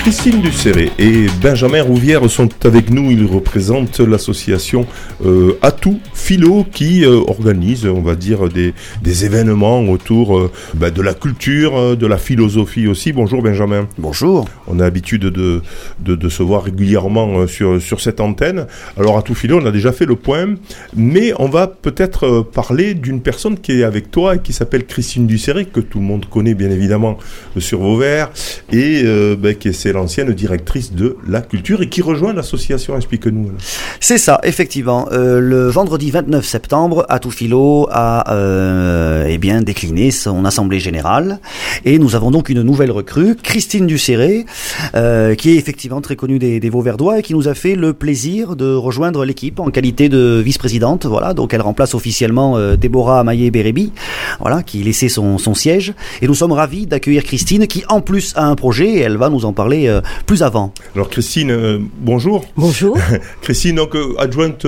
Christine Ducéré et Benjamin Rouvière sont avec nous. Ils représentent l'association euh, Atout Philo qui euh, organise, on va dire, des, des événements autour euh, bah, de la culture, de la philosophie aussi. Bonjour Benjamin. Bonjour. On a l'habitude de, de, de se voir régulièrement sur, sur cette antenne. Alors Atout Philo, on a déjà fait le point, mais on va peut-être parler d'une personne qui est avec toi et qui s'appelle Christine Ducéré, que tout le monde connaît bien évidemment sur Vauvert, et euh, bah, qui est l'ancienne directrice de la culture et qui rejoint l'association. Explique-nous. C'est ça, effectivement. Euh, le vendredi 29 septembre, Atoufilo a euh, eh bien décliné son assemblée générale et nous avons donc une nouvelle recrue, Christine Ducéré, euh, qui est effectivement très connue des, des Vauverdois et qui nous a fait le plaisir de rejoindre l'équipe en qualité de vice-présidente. Voilà, donc elle remplace officiellement Déborah Maillé-Bérébi, voilà, qui laissait son, son siège. Et nous sommes ravis d'accueillir Christine, qui en plus a un projet et elle va nous en parler euh, plus avant. Alors Christine, euh, bonjour. Bonjour. Christine, donc euh, adjointe,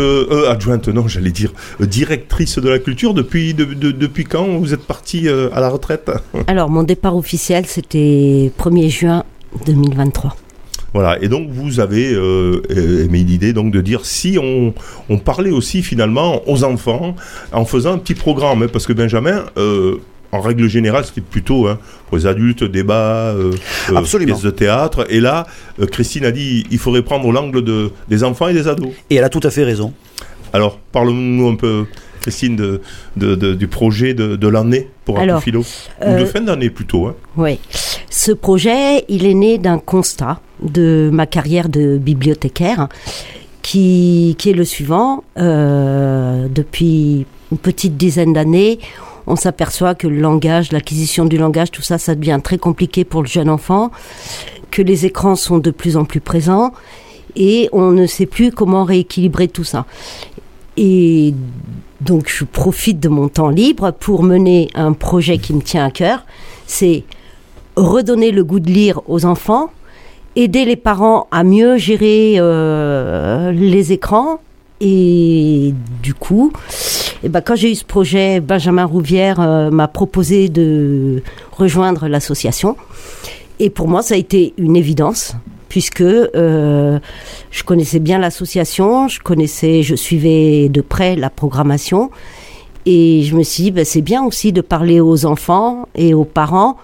adjointe, non, j'allais dire euh, directrice de la culture. Depuis, de- de- depuis quand vous êtes partie euh, à la retraite? Alors, mon départ officiel, c'était 1er juin 2023. Voilà, et donc vous avez euh, aimé l'idée donc de dire si on, on parlait aussi finalement aux enfants en faisant un petit programme, hein, parce que Benjamin, euh, en règle générale, c'était plutôt hein, pour les adultes, débat, euh, euh, pièces de théâtre, et là, euh, Christine a dit il faudrait prendre l'angle de, des enfants et des ados. Et elle a tout à fait raison. Alors, parle-nous un peu, Christine, de, de- de- du projet de, de l'année pour Alors, Philo, ou euh, de fin d'année plutôt. Hein. Oui. Ce projet, il est né d'un constat de ma carrière de bibliothécaire qui, qui est le suivant. Euh, depuis une petite dizaine d'années, on s'aperçoit que le langage, l'acquisition du langage, tout ça, ça devient très compliqué pour le jeune enfant, que les écrans sont de plus en plus présents et on ne sait plus comment rééquilibrer tout ça. Et donc je profite de mon temps libre pour mener un projet qui me tient à cœur, c'est redonner le goût de lire aux enfants, aider les parents à mieux gérer euh, les écrans. Et du coup, eh ben, quand j'ai eu ce projet, Benjamin Rouvière euh, m'a proposé de rejoindre l'association. Et pour moi, ça a été une évidence, puisque euh, je connaissais bien l'association, je connaissais, je suivais de près la programmation. Et je me suis dit, ben, c'est bien aussi de parler aux enfants et aux parents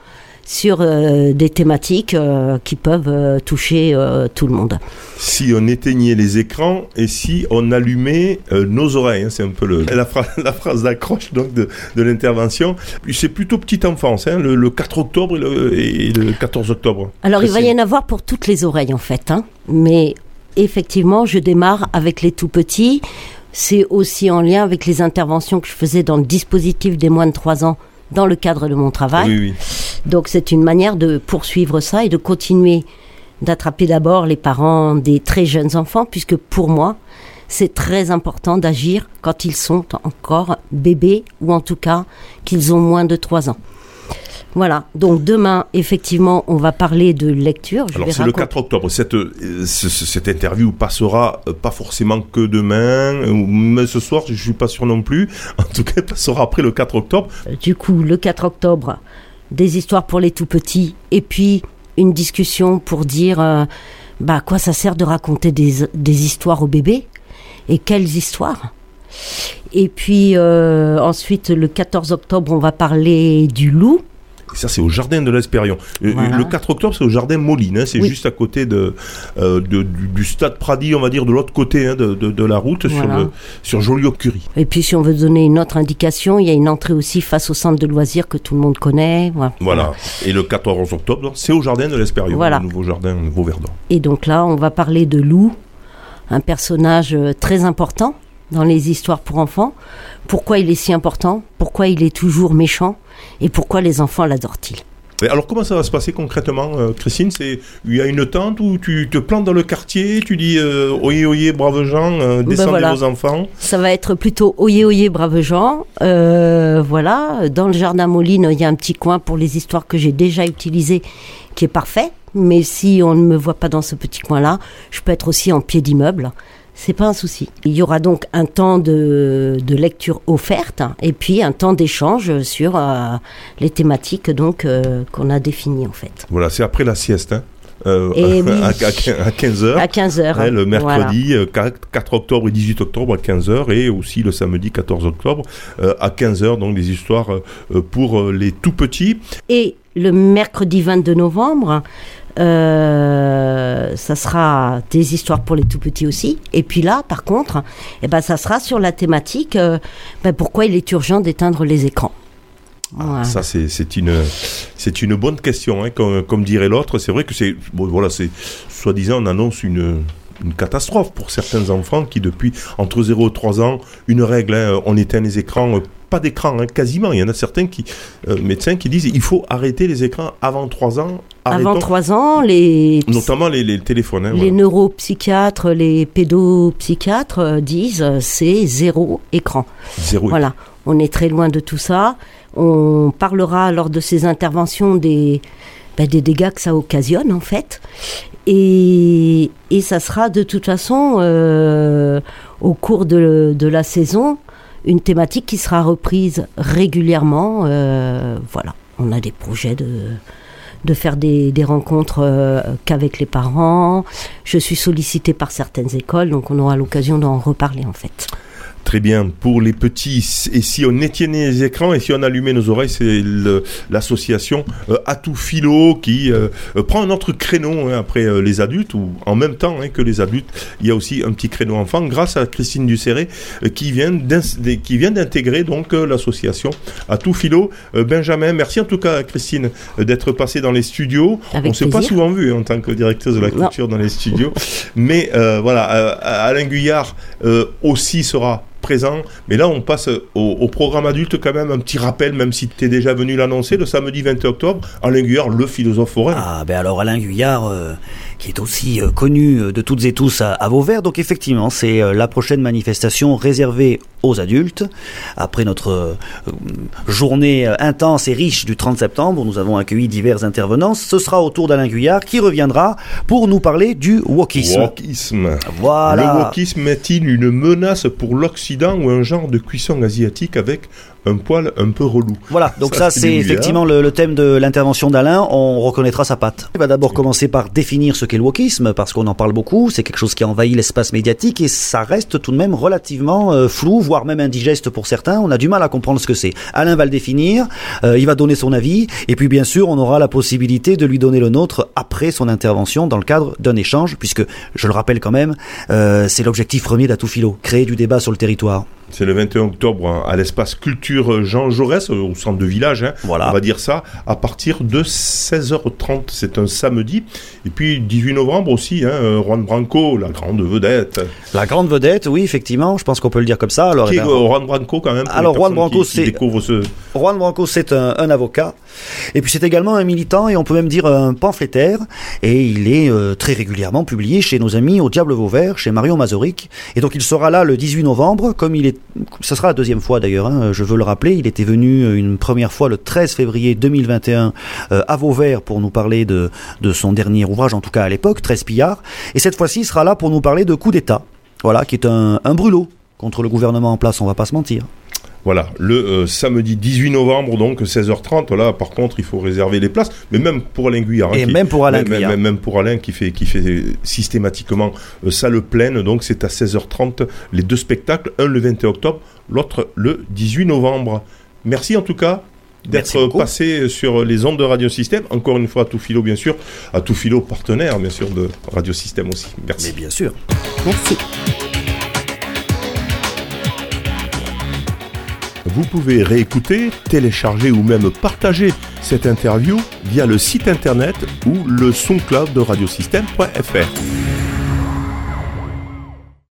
sur euh, des thématiques euh, qui peuvent euh, toucher tout le monde. Si on éteignait les écrans et si on allumait nos oreilles, hein, c'est un peu le, la, phra- la phrase d'accroche donc de, de l'intervention. C'est plutôt petite enfance, hein, le, le 4 octobre et le, et le 14 octobre. Alors, il va y en avoir pour toutes les oreilles, en fait. Hein. Mais effectivement, je démarre avec les tout petits. C'est aussi en lien avec les interventions que je faisais dans le dispositif des moins de 3 ans dans le cadre de mon travail. Oui, oui. Donc c'est une manière de poursuivre ça et de continuer d'attraper d'abord les parents des très jeunes enfants, puisque pour moi, c'est très important d'agir quand ils sont encore bébés, ou en tout cas qu'ils ont moins de 3 ans. Voilà, donc demain, effectivement, on va parler de lecture. Je Alors c'est le raconter- 4 octobre. Cette, euh, ce- ce- cette interview passera euh, pas forcément que demain, euh, mais ce soir, je suis pas sûr non plus. En tout cas, elle passera après le 4 octobre. Du coup, le 4 octobre, des histoires pour les tout petits, et puis une discussion pour dire euh, bah, quoi ça sert de raconter des, des histoires aux bébés et quelles histoires? Et puis euh, ensuite, le 14 octobre, on va parler du loup. Ça, c'est au jardin de l'Espérion. Euh, Voilà. Le 4 octobre, c'est au jardin Moline. hein, c'est Oui. juste à côté de, euh, de- du, du stade Pradi, on va dire, de l'autre côté hein, de, de- de la route, sur, le, sur Joliot-Curie. Et puis, si on veut donner une autre indication, il y a une entrée aussi face au centre de loisirs que tout le monde connaît. Voilà. Voilà. Et le 14 octobre, c'est au jardin de l'Espérion, Voilà. le nouveau jardin nouveau verdon. Et donc là, on va parler de Lou, un personnage euh, très important dans les histoires pour enfants. Pourquoi il est si important Pourquoi il est toujours méchant Et pourquoi les enfants l'adorent-ils alors, comment ça va se passer concrètement, euh, Christine? C'est Il y a une tente où tu te plantes dans le quartier, tu dis euh, Oyez, oyez, braves gens, euh, descendez Ben voilà. vos enfants. Ça va être plutôt oyez oyez braves gens. Euh, voilà, dans le jardin Moline, il y a un petit coin pour les histoires que j'ai déjà utilisées qui est parfait mais si on ne me voit pas dans ce petit coin-là, je peux être aussi en pied d'immeuble. C'est pas un souci. Il y aura donc un temps de, de lecture offerte et puis un temps d'échange sur euh, les thématiques donc euh, qu'on a définies en fait. Voilà, c'est après la sieste. Hein euh, Et oui. à, 15h. À 15 heures. le mercredi Voilà. euh, 4 4 octobre et 18 octobre à 15h et aussi le samedi 14 octobre euh, à 15h, donc des histoires euh, pour les tout petits. Et le mercredi 22 novembre, euh, ça sera des histoires pour les tout petits aussi. Et puis là, par contre, eh ben, ça sera sur la thématique euh, ben, pourquoi il est urgent d'éteindre les écrans. Voilà. Ah, Ça, c'est une, c'est une bonne question, hein, comme, comme dirait l'autre. C'est vrai que c'est, bon, voilà, c'est, soi-disant, on annonce une, une catastrophe pour certains enfants qui, depuis entre 0 et 3 ans, une règle, hein, on éteint les écrans, euh, pas d'écran, hein, quasiment. Il y en a certains qui, euh, médecins qui disent il faut arrêter les écrans avant 3 ans. Avant arrêtons- 3 ans, les, Notamment les, les téléphones. hein, les voilà. neuropsychiatres, les pédopsychiatres euh, disent euh, c'est zéro écran. Zéro. Voilà, on est très loin de tout ça. On parlera lors de ces interventions des, ben, des dégâts que ça occasionne en fait. Et, et ça sera de toute façon euh, au cours de, de la saison une thématique qui sera reprise régulièrement. euh, voilà, on a des projets de de faire des, des rencontres euh, qu'avec les parents. Je suis sollicitée par certaines écoles, donc on aura l'occasion d'en reparler en fait. Très bien. Pour les petits, et si on éteignait les écrans et si on allumait nos oreilles, c'est l'association euh, Atout Philo qui euh, prend un autre créneau hein, après euh, les adultes ou en même temps hein, que les adultes. Il y a aussi un petit créneau enfant grâce à Christine Ducéré euh, qui vient qui vient d'intégrer donc l'association Atout Philo. Benjamin, merci en tout cas Christine d'être passée dans les studios. Avec on s'est pas souvent vu en tant que directrice de la Non. culture dans les studios, mais voilà, Alain Guyard aussi sera présent. Mais là, on passe au, au programme adulte quand même, un petit rappel, même si tu es déjà venu l'annoncer, le samedi 20 octobre, Alain Guyard, le philosophe forain. Ah, ben alors Alain Guyard, euh, qui est aussi euh, connu euh, de toutes et tous à, à Vauvert. Donc effectivement, c'est euh, la prochaine manifestation réservée aux adultes. Après notre euh, journée euh, intense et riche du 30 septembre, nous avons accueilli divers intervenants. Ce sera au tour d'Alain Guyard qui reviendra pour nous parler du wokisme. Wokisme. Voilà. Le wokisme est-il une menace pour l'Occident ou un genre de cuisson asiatique avec un poil un peu relou Voilà, donc Ça, ça, c'est effectivement le, le thème de l'intervention d'Alain, on reconnaîtra sa patte. Il va d'abord commencer par définir ce qu'est le wokisme, parce qu'on en parle beaucoup, c'est quelque chose qui a envahi l'espace médiatique, et ça reste tout de même relativement euh, flou, voire même indigeste pour certains, on a du mal à comprendre ce que c'est. Alain va le définir, euh, il va donner son avis, et puis bien sûr, on aura la possibilité de lui donner le nôtre après son intervention, dans le cadre d'un échange, puisque, je le rappelle quand même, euh, c'est l'objectif premier d'Atout Philo, créer du débat sur le territoire. C'est le 21 octobre hein, à l'espace culture Jean Jaurès, euh, au centre de village, hein, Voilà. on va dire ça, à partir de 16h30, c'est un samedi. Et puis 18 novembre aussi, hein, euh, Juan Branco, la grande vedette. La grande vedette, oui, effectivement, je pense qu'on peut le dire comme ça. Alors, Qui eh est ben, euh, Juan Branco quand même pour Alors, Juan Branco, c'est- ce... Juan Branco, c'est un, un avocat. Et puis c'est également un militant et on peut même dire un pamphlétaire. Et il est euh, très régulièrement publié chez nos amis au Diable Vauvert, chez Marion Mazoric. Et donc il sera là le 18 novembre, comme il est, ce sera la deuxième fois d'ailleurs, hein, je veux le rappeler. Il était venu euh, une première fois le 13 février 2021 euh, à Vauvert pour nous parler de, de son dernier ouvrage, en tout cas à l'époque, 13 pillards. Et cette fois-ci, il sera là pour nous parler de coup d'État. Voilà, qui est un, un brûlot contre le gouvernement en place, on va pas se mentir. Voilà, le euh, samedi 18 novembre, donc 16h30. Là, par contre, il faut réserver les places, mais même pour Alain Guyard. hein, Et qui- même pour Alain même, Guyard. même- même pour Alain qui fait, qui fait systématiquement euh, salle pleine. Donc, c'est à 16h30 les deux spectacles, un le 21 octobre, l'autre le 18 novembre. Merci en tout cas d'être passé sur les ondes de Radio Système. Encore une fois, à tout philo, bien sûr. À tout philo, partenaire, bien sûr, de Radio Système aussi. Merci. Mais bien sûr. Merci. Vous pouvez réécouter, télécharger ou même partager cette interview via le site internet ou le SoundCloud de radiosystème.fr.